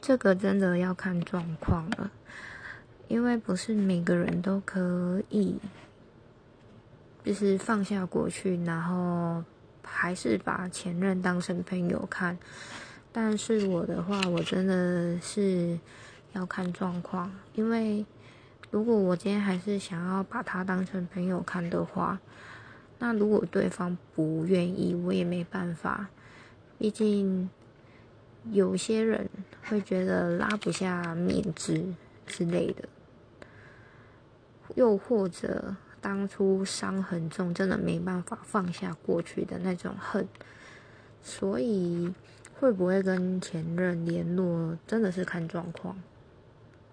这个真的要看状况了，因为不是每个人都可以，就是放下过去，然后还是把前任当成朋友看。但是我的话，我真的是要看状况，因为如果我今天还是想要把他当成朋友看的话，那如果对方不愿意，我也没办法。毕竟有些人会觉得拉不下面子之类的，又或者当初伤很重，真的没办法放下过去的那种恨，所以。会不会跟前任联络，真的是看状况。